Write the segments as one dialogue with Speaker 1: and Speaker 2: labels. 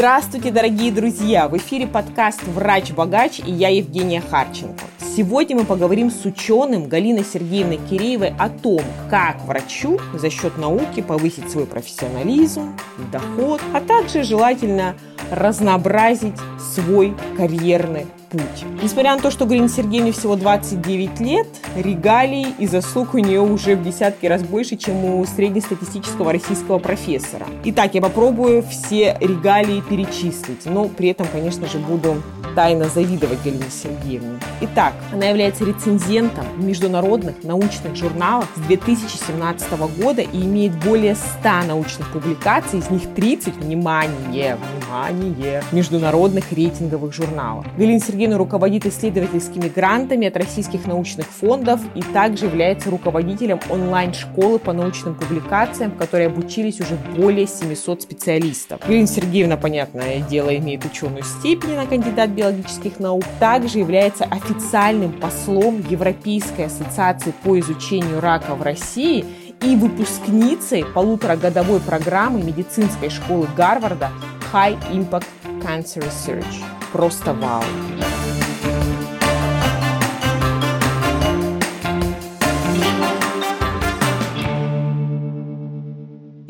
Speaker 1: Здравствуйте, дорогие друзья! В эфире подкаст «Врач-богач» и я Евгения Харченко. Сегодня мы поговорим с ученым Галиной Сергеевной Киреевой о том, как врачу за счет науки повысить свой профессионализм, доход, а также желательно разнообразить свой карьерный путь. Несмотря на то, что Галине Сергеевне всего 29 лет, регалий и заслуг у нее уже в десятки раз больше, чем у среднестатистического российского профессора. Итак, я попробую все регалии перечислить, но при этом, конечно же, буду тайно завидовать Галине Сергеевне. Итак, она является рецензентом международных научных журналов с 2017 года и имеет более 100 научных публикаций, из них 30, внимание, внимание, международных рейтинговых журналов. Галина Сергеевна руководит исследовательскими грантами от российских научных фондов и также является руководителем онлайн-школы по научным публикациям, в которой обучились уже более 700 специалистов. Галина Сергеевна, понятное дело, имеет ученую степень на кандидат биологических наук, также является официальным послом Европейской ассоциации по изучению рака в России и выпускницей полуторагодовой программы медицинской школы Гарварда High Impact Cancer Research. Просто вау!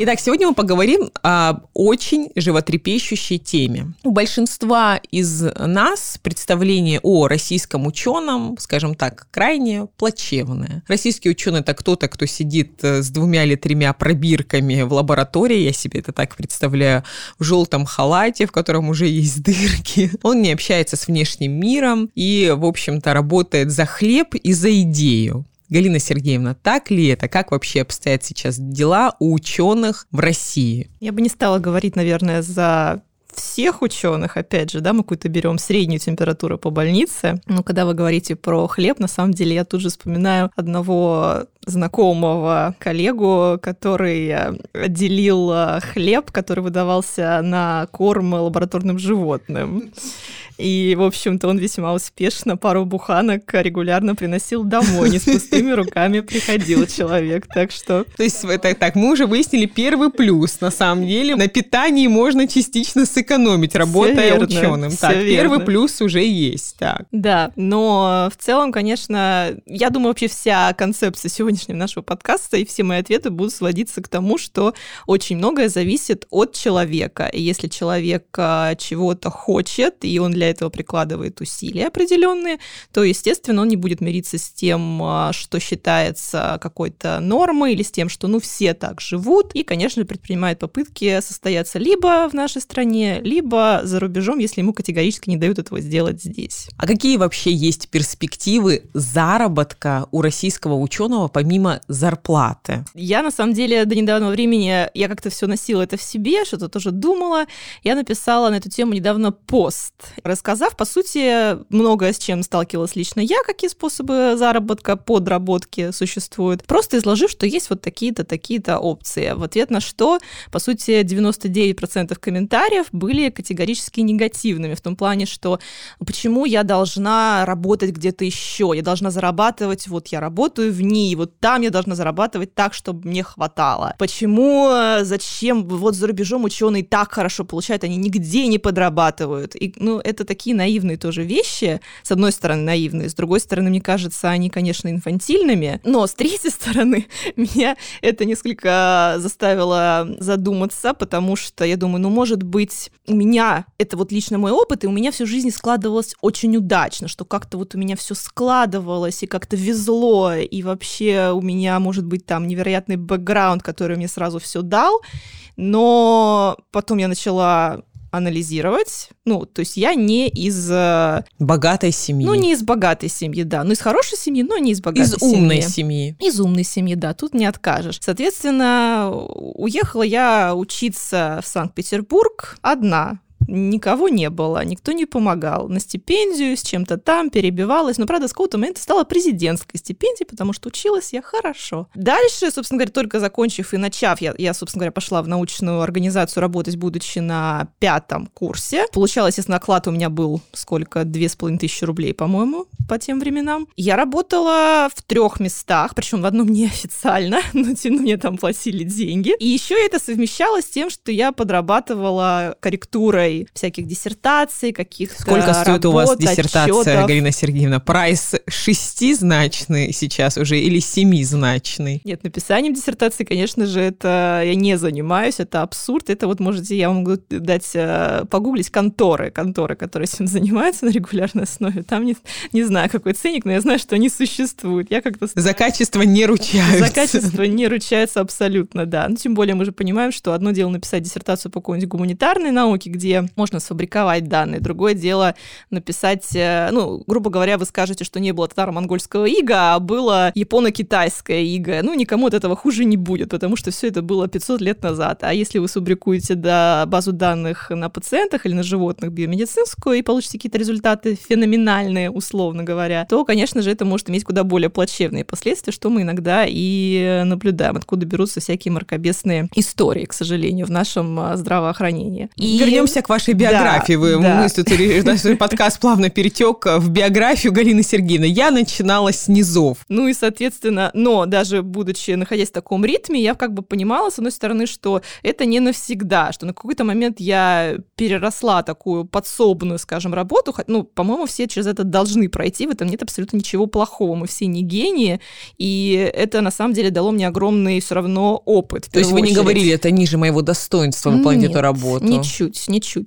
Speaker 1: Итак, сегодня мы поговорим о очень животрепещущей теме. У большинства из нас представление о российском ученом, скажем так, крайне плачевное. Российский ученый – это кто-то, кто сидит э, с двумя или тремя пробирками в лаборатории, я себе это так представляю, в желтом халате, в котором уже есть дырки. Он не общается с внешним миром и, в общем-то, работает за хлеб и за идею. Галина Сергеевна, так ли это? Как вообще обстоят сейчас дела у ученых в России?
Speaker 2: Я бы не стала говорить, наверное, за всех ученых, опять же, да, мы какую-то берем среднюю температуру по больнице. Но когда вы говорите про хлеб, на самом деле я тут же вспоминаю одного знакомого коллегу, который отделил хлеб, который выдавался на корм лабораторным животным. И, в общем-то, он весьма успешно пару буханок регулярно приносил домой, не с пустыми руками приходил человек, так что...
Speaker 1: То есть, это, так, мы уже выяснили первый плюс, на самом деле. На питании можно частично сэкономить, работая верно, ученым. Так, верно. первый плюс уже есть, так.
Speaker 2: Да, но в целом, конечно, я думаю, вообще вся концепция сегодняшнего нашего подкаста и все мои ответы будут сводиться к тому, что очень многое зависит от человека. И если человек а, чего-то хочет, и он для этого прикладывает усилия определенные, то, естественно, он не будет мириться с тем, а, что считается какой-то нормой или с тем, что, ну, все так живут, и, конечно, предпринимает попытки состояться либо в нашей стране, либо за рубежом, если ему категорически не дают этого сделать здесь.
Speaker 1: А какие вообще есть перспективы заработка у российского ученого помимо зарплаты?
Speaker 2: Я, на самом деле, до недавнего времени, я как-то все носила это в себе, что-то тоже думала. Я написала на эту тему недавно пост, рассказав, по сути, многое, с чем сталкивалась лично я, какие способы заработка, подработки существуют, просто изложив, что есть вот такие-то, такие-то опции. В ответ на что, по сути, 99% комментариев были категорически негативными, в том плане, что почему я должна работать где-то еще, я должна зарабатывать, вот я работаю в ней, вот там я должна зарабатывать так, чтобы мне хватало. Почему, зачем, вот за рубежом ученые так хорошо получают, они нигде не подрабатывают. И, ну, это такие наивные тоже вещи. С одной стороны, наивные, с другой стороны, мне кажется, они, конечно, инфантильными, но с третьей стороны, меня это несколько заставило задуматься, потому что я думаю, ну, может быть, у меня, это вот лично мой опыт, и у меня всю жизнь складывалось очень удачно, что как-то вот у меня все складывалось, и как-то везло, и вообще у меня, может быть, там невероятный бэкграунд, который мне сразу все дал, но потом я начала анализировать. Ну, то есть я не из... Э,
Speaker 1: богатой семьи.
Speaker 2: Ну, не из богатой семьи, да. Ну, из хорошей семьи, но не из богатой
Speaker 1: из семьи. Из умной семьи.
Speaker 2: Из умной семьи, да, тут не откажешь. Соответственно, уехала я учиться в Санкт-Петербург одна никого не было, никто не помогал. На стипендию с чем-то там перебивалась. Но, правда, с какого-то момента стала президентской стипендией, потому что училась я хорошо. Дальше, собственно говоря, только закончив и начав, я, я собственно говоря, пошла в научную организацию работать, будучи на пятом курсе. Получалось, если оклад у меня был сколько? Две с половиной тысячи рублей, по-моему, по тем временам. Я работала в трех местах, причем в одном неофициально, но мне там платили деньги. И еще это совмещалось с тем, что я подрабатывала корректурой всяких диссертаций, каких-то
Speaker 1: Сколько стоит
Speaker 2: работ,
Speaker 1: у вас диссертация,
Speaker 2: отчетов.
Speaker 1: Галина Сергеевна? Прайс шестизначный сейчас уже или семизначный?
Speaker 2: Нет, написанием диссертации, конечно же, это я не занимаюсь, это абсурд. Это вот можете, я вам могу дать, э, погуглить конторы, конторы, которые этим занимаются на регулярной основе. Там не, не знаю, какой ценник, но я знаю, что они существуют. Я как-то...
Speaker 1: За качество не ручаются.
Speaker 2: За качество не ручаются абсолютно, да. Ну, тем более мы же понимаем, что одно дело написать диссертацию по какой-нибудь гуманитарной науке, где можно сфабриковать данные, другое дело написать, э, ну, грубо говоря, вы скажете, что не было татаро-монгольского ига, а было японо-китайское иго. Ну, никому от этого хуже не будет, потому что все это было 500 лет назад. А если вы сфабрикуете да, базу данных на пациентах или на животных биомедицинскую и получите какие-то результаты феноменальные, условно говоря, то, конечно же, это может иметь куда более плачевные последствия, что мы иногда и наблюдаем, откуда берутся всякие мракобесные истории, к сожалению, в нашем а, здравоохранении.
Speaker 1: И... Вернемся к вашей биографии. Да, Вы, да. Мы тут, наш подкаст плавно перетек в биографию Галины Сергеевны. Я начинала с низов.
Speaker 2: Ну и, соответственно, но даже будучи, находясь в таком ритме, я как бы понимала, с одной стороны, что это не навсегда, что на какой-то момент я переросла такую подсобную, скажем, работу. Ну, по-моему, все через это должны пройти, в этом нет абсолютно ничего плохого. Мы все не гении, и это на самом деле дало мне огромный все равно опыт.
Speaker 1: То есть вы не говорили, это ниже моего достоинства выполнять
Speaker 2: Нет,
Speaker 1: эту работу?
Speaker 2: ничуть, ничуть,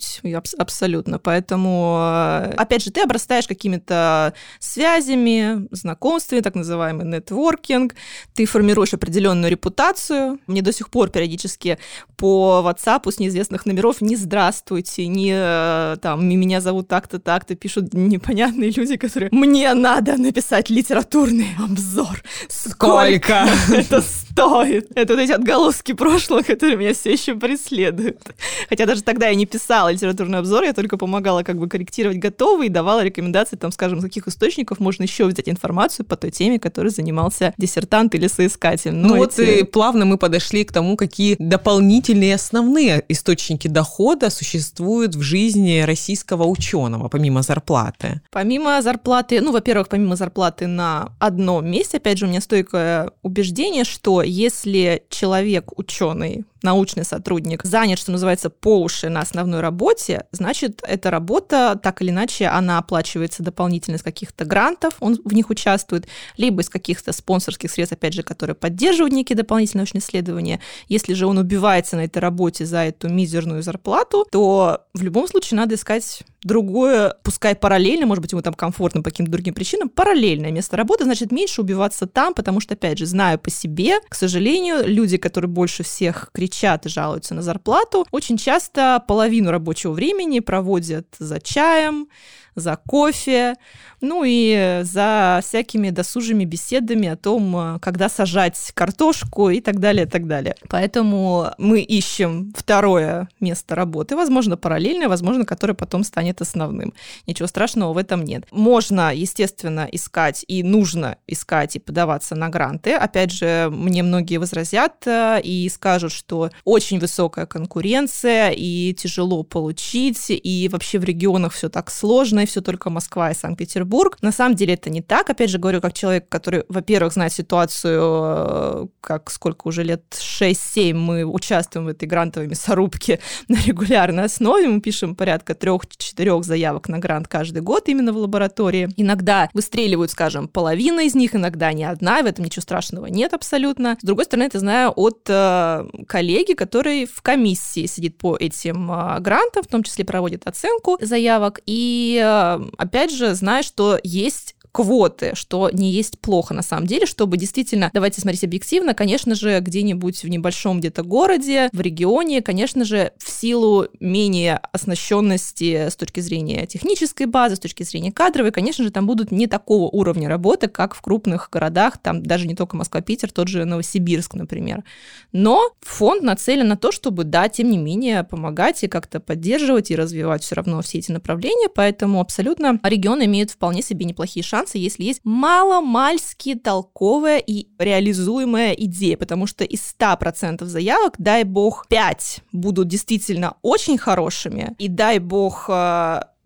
Speaker 2: абсолютно. Поэтому, э, опять же, ты обрастаешь какими-то связями, знакомствами, так называемый нетворкинг, ты формируешь определенную репутацию. Мне до сих пор периодически по WhatsApp с неизвестных номеров не здравствуйте, не э, там меня зовут так-то, так-то, пишут непонятные люди, которые мне надо написать литературный обзор.
Speaker 1: Сколько
Speaker 2: это стоит? Это вот эти отголоски прошлого, которые меня все еще преследуют. Хотя даже тогда я не писала литературный обзор, я только помогала как бы корректировать готовые и давала рекомендации, там, скажем, с каких источников можно еще взять информацию по той теме, которой занимался диссертант или соискатель.
Speaker 1: Ну, ну вот и плавно мы подошли к тому, какие дополнительные основные источники дохода существуют в жизни российского ученого, помимо зарплаты.
Speaker 2: Помимо зарплаты, ну, во-первых, помимо зарплаты на одном месте, опять же, у меня стойкое убеждение, что если человек, ученый, научный сотрудник занят, что называется, по уши на основной работе, значит, эта работа, так или иначе, она оплачивается дополнительно из каких-то грантов, он в них участвует, либо из каких-то спонсорских средств, опять же, которые поддерживают некие дополнительные научные исследования. Если же он убивается на этой работе за эту мизерную зарплату, то в любом случае надо искать другое, пускай параллельно, может быть, ему там комфортно по каким-то другим причинам, параллельное место работы, значит, меньше убиваться там, потому что, опять же, знаю по себе, к сожалению, люди, которые больше всех кричат и жалуются на зарплату, очень часто половину рабочего времени проводят за чаем, за кофе, ну и за всякими досужими беседами о том, когда сажать картошку и так далее, и так далее. Поэтому мы ищем второе место работы, возможно, параллельное, возможно, которое потом станет основным. Ничего страшного в этом нет. Можно, естественно, искать и нужно искать и подаваться на гранты. Опять же, мне многие возразят э, и скажут, что очень высокая конкуренция и тяжело получить, и вообще в регионах все так сложно, и все только Москва и Санкт-Петербург. На самом деле это не так. Опять же, говорю, как человек, который, во-первых, знает ситуацию, э, как сколько уже лет 6-7 мы участвуем в этой грантовой мясорубке на регулярной основе. Мы пишем порядка трех-четырех заявок на грант каждый год именно в лаборатории. Иногда выстреливают, скажем, половина из них, иногда не одна, в этом ничего страшного нет абсолютно. С другой стороны, это знаю от э, коллеги, который в комиссии сидит по этим э, грантам, в том числе проводит оценку заявок, и э, опять же, знаю, что есть квоты, что не есть плохо на самом деле, чтобы действительно, давайте смотреть объективно, конечно же, где-нибудь в небольшом где-то городе, в регионе, конечно же, в силу менее оснащенности с точки зрения технической базы, с точки зрения кадровой, конечно же, там будут не такого уровня работы, как в крупных городах, там даже не только Москва, Питер, тот же Новосибирск, например. Но фонд нацелен на то, чтобы, да, тем не менее, помогать и как-то поддерживать и развивать все равно все эти направления, поэтому абсолютно регионы имеют вполне себе неплохие шансы шансы, если есть мало-мальски толковая и реализуемая идея, потому что из 100% заявок, дай бог, 5 будут действительно очень хорошими, и дай бог 40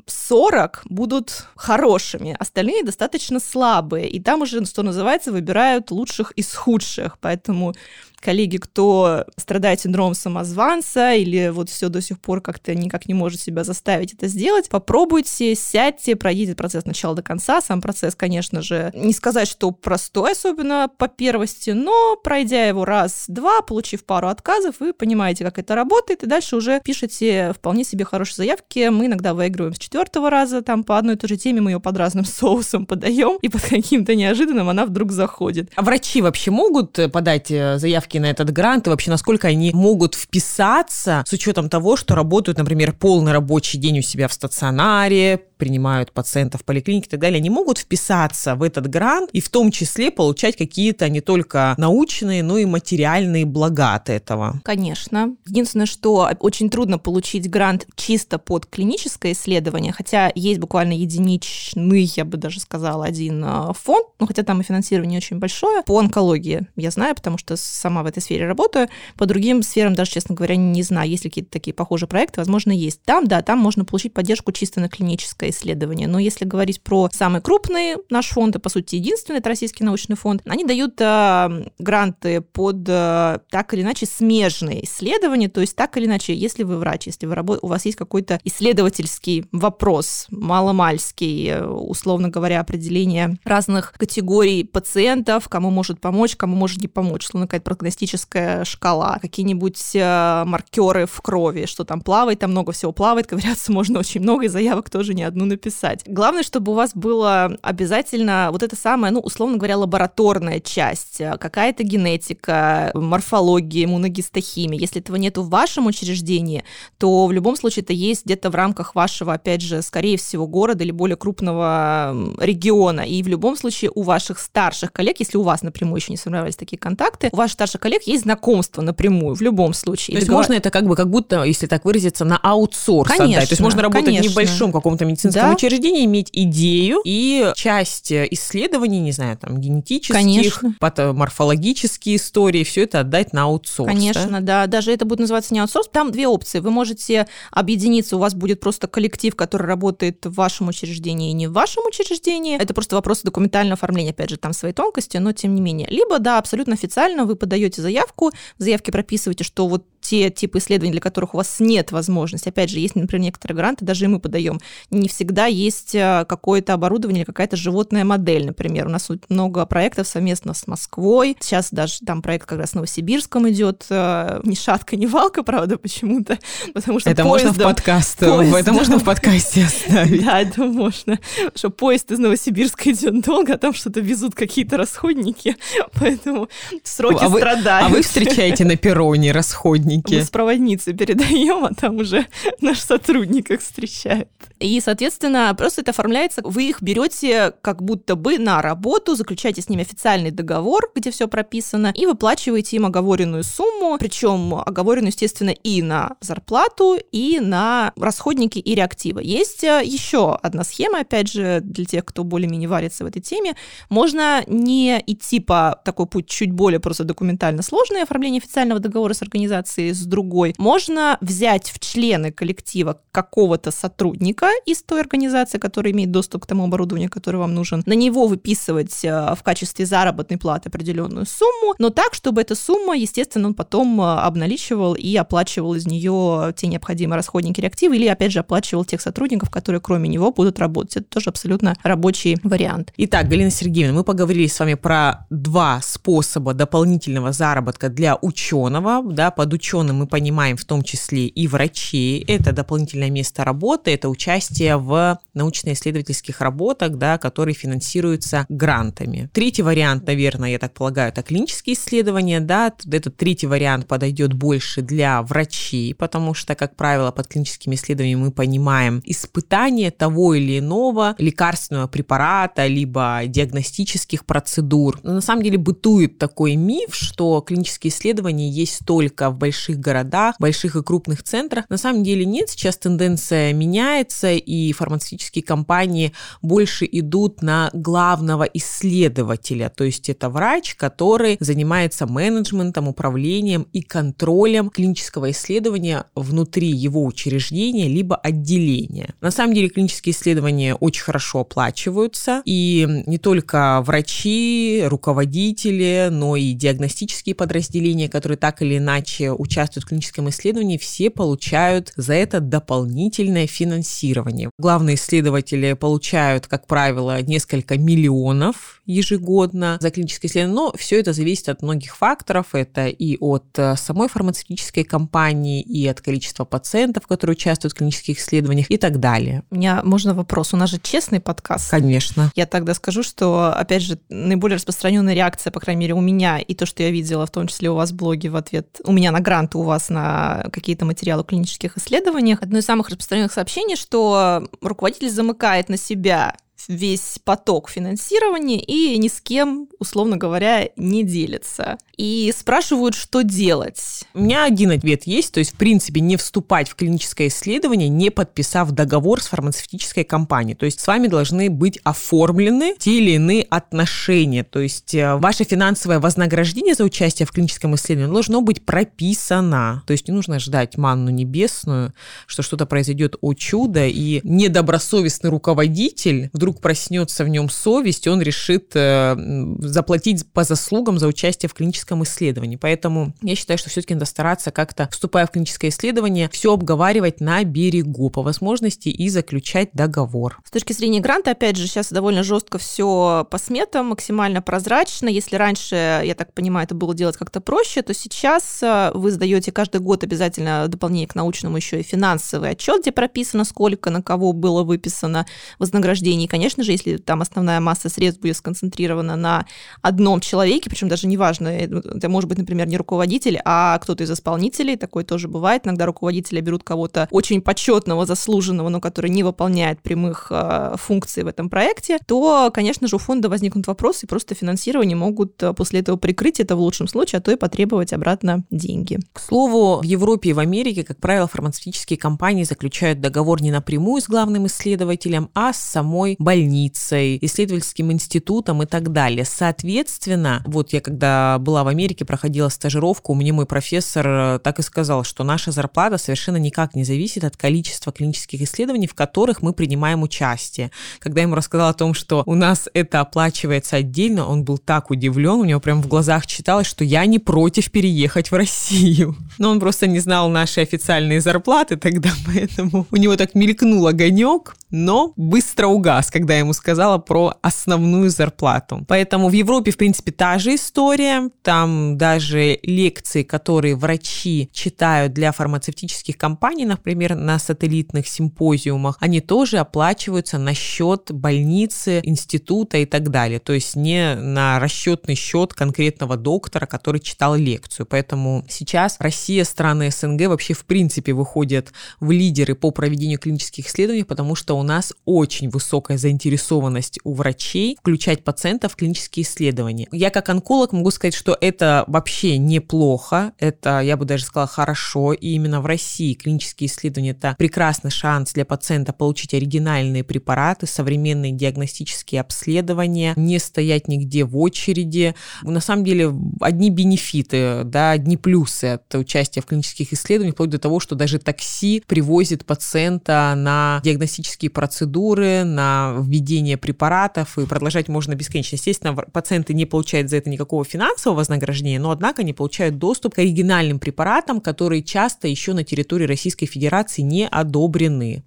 Speaker 2: э, будут хорошими, остальные достаточно слабые. И там уже, что называется, выбирают лучших из худших. Поэтому коллеги, кто страдает синдромом самозванца или вот все до сих пор как-то никак не может себя заставить это сделать, попробуйте, сядьте, пройдите процесс сначала до конца. Сам процесс, конечно же, не сказать, что простой, особенно по первости, но пройдя его раз-два, получив пару отказов, вы понимаете, как это работает, и дальше уже пишете вполне себе хорошие заявки. Мы иногда выигрываем с четвертого раза, там по одной и той же теме мы ее под разным соусом подаем, и под каким-то неожиданным она вдруг заходит.
Speaker 1: А врачи вообще могут подать э, заявки на этот грант, и вообще насколько они могут вписаться с учетом того, что работают, например, полный рабочий день у себя в стационаре, принимают пациентов в поликлинике и так далее, они могут вписаться в этот грант и в том числе получать какие-то не только научные, но и материальные блага от этого.
Speaker 2: Конечно. Единственное, что очень трудно получить грант чисто под клиническое исследование, хотя есть буквально единичный, я бы даже сказала, один а, фонд, ну хотя там и финансирование очень большое, по онкологии. Я знаю, потому что сама в этой сфере работаю. По другим сферам даже, честно говоря, не знаю, есть ли какие-то такие похожие проекты, возможно, есть. Там, да, там можно получить поддержку чисто на клиническое клиническое исследование. Но если говорить про самый крупный наш фонд, и, по сути, единственный, это Российский научный фонд, они дают э, гранты под э, так или иначе смежные исследования, то есть так или иначе, если вы врач, если вы работ... у вас есть какой-то исследовательский вопрос, маломальский, э, условно говоря, определение разных категорий пациентов, кому может помочь, кому может не помочь, условно какая-то прогностическая шкала, какие-нибудь э, маркеры в крови, что там плавает, там много всего плавает, ковыряться можно очень много, и заявок тоже не одно одну написать. Главное, чтобы у вас было обязательно вот это самое, ну, условно говоря, лабораторная часть, э, какая-то генетика, морфология, иммуногистохимия. Если этого нет в вашем учреждении, то в любом случае это есть где-то в рамках вашего, опять же, скорее всего, города или более крупного региона. И в любом случае у ваших старших коллег, если у вас напрямую еще не сформировались такие контакты, у ваших старших коллег есть знакомство напрямую в любом случае.
Speaker 1: То есть договор... можно это как бы, как будто, если так выразиться, на аутсорс конечно, отдать. То есть можно работать конечно. не в большом каком-то медицинском медицинском да. учреждении иметь идею и часть исследований, не знаю, там, генетических, Конечно. патоморфологические истории, все это отдать на аутсорс.
Speaker 2: Конечно, да? да. Даже это будет называться не аутсорс. Там две опции. Вы можете объединиться, у вас будет просто коллектив, который работает в вашем учреждении и не в вашем учреждении. Это просто вопрос документального оформления, опять же, там свои тонкости, но тем не менее. Либо, да, абсолютно официально вы подаете заявку, в заявке прописываете, что вот те типы исследований, для которых у вас нет возможности. Опять же, есть, например, некоторые гранты, даже и мы подаем. Не всегда есть э, какое-то оборудование какая-то животная модель, например. У нас много проектов совместно с Москвой. Сейчас даже там проект как раз в Новосибирском идет. Э, ни шатка, ни валка, правда, почему-то. Потому что
Speaker 1: это поездом, можно в подкаст, поездом, это можно в подкасте оставить.
Speaker 2: Да, это можно. Что поезд из Новосибирска идет долго, а там что-то везут какие-то расходники, поэтому сроки а страдают.
Speaker 1: а вы встречаете на перроне расходники? Сотрудники.
Speaker 2: Мы с проводницей передаем, а там уже наш сотрудник их встречает. И, соответственно, просто это оформляется, вы их берете как будто бы на работу, заключаете с ними официальный договор, где все прописано, и выплачиваете им оговоренную сумму, причем оговоренную, естественно, и на зарплату, и на расходники и реактивы. Есть э, еще одна схема, опять же, для тех, кто более-менее варится в этой теме. Можно не идти по такой путь чуть более просто документально сложный, оформление официального договора с организацией, с другой. Можно взять в члены коллектива какого-то сотрудника из той организации, который имеет доступ к тому оборудованию, которое вам нужен, на него выписывать э, в качестве заработной платы определенную сумму, но так, чтобы эта сумма, естественно, он потом э, обналичивал и оплачивал из нее те необходимые расходники реактивы или, опять же, оплачивал тех сотрудников, которые кроме него будут работать. Это тоже абсолютно рабочий вариант.
Speaker 1: Итак, Галина Сергеевна, мы поговорили с вами про два способа дополнительного заработка для ученого, да, под ученым ученым мы понимаем в том числе и врачей. Это дополнительное место работы, это участие в научно-исследовательских работах, да, которые финансируются грантами. Третий вариант, наверное, я так полагаю, это клинические исследования. Да, этот третий вариант подойдет больше для врачей, потому что, как правило, под клиническими исследованиями мы понимаем испытание того или иного лекарственного препарата, либо диагностических процедур. Но на самом деле бытует такой миф, что клинические исследования есть только в больших больших городах, больших и крупных центрах. На самом деле нет, сейчас тенденция меняется, и фармацевтические компании больше идут на главного исследователя, то есть это врач, который занимается менеджментом, управлением и контролем клинического исследования внутри его учреждения либо отделения. На самом деле клинические исследования очень хорошо оплачиваются, и не только врачи, руководители, но и диагностические подразделения, которые так или иначе участвуют в клиническом исследовании, все получают за это дополнительное финансирование. Главные исследователи получают, как правило, несколько миллионов ежегодно за клиническое исследование, но все это зависит от многих факторов. Это и от э, самой фармацевтической компании, и от количества пациентов, которые участвуют в клинических исследованиях и так далее.
Speaker 2: У меня можно вопрос. У нас же честный подкаст.
Speaker 1: Конечно.
Speaker 2: Я тогда скажу, что, опять же, наиболее распространенная реакция, по крайней мере, у меня, и то, что я видела, в том числе у вас в блоге в ответ, у меня на гранты, у вас на какие-то материалы в клинических исследованиях, одно из самых распространенных сообщений, что руководитель замыкает на себя весь поток финансирования и ни с кем, условно говоря, не делится. И спрашивают, что делать.
Speaker 1: У меня один ответ есть, то есть, в принципе, не вступать в клиническое исследование, не подписав договор с фармацевтической компанией. То есть, с вами должны быть оформлены те или иные отношения. То есть, э, ваше финансовое вознаграждение за участие в клиническом исследовании должно быть прописано. То есть, не нужно ждать манну небесную, что что-то произойдет о чудо, и недобросовестный руководитель вдруг вдруг проснется в нем совесть, он решит э, заплатить по заслугам за участие в клиническом исследовании. Поэтому я считаю, что все-таки надо стараться как-то, вступая в клиническое исследование, все обговаривать на берегу по возможности и заключать договор.
Speaker 2: С точки зрения гранта, опять же, сейчас довольно жестко все по сметам, максимально прозрачно. Если раньше, я так понимаю, это было делать как-то проще, то сейчас э, вы сдаете каждый год обязательно дополнение к научному еще и финансовый отчет, где прописано, сколько на кого было выписано вознаграждений конечно же, если там основная масса средств будет сконцентрирована на одном человеке, причем даже неважно, э, это может быть, например, не руководитель, а кто-то из исполнителей, такое тоже бывает. Иногда руководители берут кого-то очень почетного, заслуженного, но который не выполняет прямых э, функций в этом проекте, то, конечно же, у фонда возникнут вопросы, и просто финансирование могут э, после этого прикрыть это в лучшем случае, а то и потребовать обратно деньги.
Speaker 1: К слову, в Европе и в Америке, как правило, фармацевтические компании заключают договор не напрямую с главным исследователем, а с самой больницей, исследовательским институтом и так далее. Соответственно, вот я когда была в Америке, проходила стажировку, мне мой профессор э, так и сказал, что наша зарплата совершенно никак не зависит от количества клинических исследований, в которых мы принимаем участие. Когда я ему рассказала о том, что у нас это оплачивается отдельно, он был так удивлен, у него прям в глазах читалось, что я не против переехать в Россию. Но он просто не знал наши официальные зарплаты тогда, поэтому у него так мелькнул огонек, но быстро угас, когда ему сказала про основную зарплату. Поэтому в Европе, в принципе, та же история. Там даже лекции, которые врачи читают для фармацевтических компаний, например, на сателлитных симпозиумах, они тоже оплачиваются на счет больницы, института и так далее. То есть не на расчетный счет конкретного доктора, который читал лекцию. Поэтому сейчас Россия, страны СНГ вообще в принципе выходят в лидеры по проведению клинических исследований, потому что у нас очень высокая заинтересованность у врачей включать пациентов в клинические исследования. Я как онколог могу сказать, что это вообще неплохо, это, я бы даже сказала, хорошо, и именно в России клинические исследования – это прекрасный шанс для пациента получить оригинальные препараты, современные диагностические обследования, не стоять нигде в очереди. На самом деле, одни бенефиты, да, одни плюсы от участия в клинических исследованиях, вплоть до того, что даже такси привозит пациента на диагностические процедуры, на введение препаратов, и продолжать можно бесконечно. Естественно, пациенты не получают за это никакого финансового вознаграждения, но, однако, они получают доступ к оригинальным препаратам, которые часто еще на территории Российской Федерации не одобрены.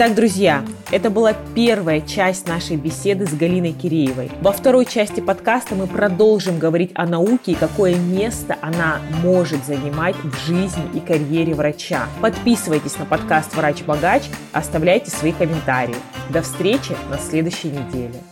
Speaker 1: Итак, друзья, это была первая часть нашей беседы с Галиной Киреевой. Во второй части подкаста мы продолжим говорить о науке и какое место она может занимать в жизни и карьере врача. Подписывайтесь на подкаст «Врач-богач», оставляйте свои комментарии. До встречи на следующей неделе.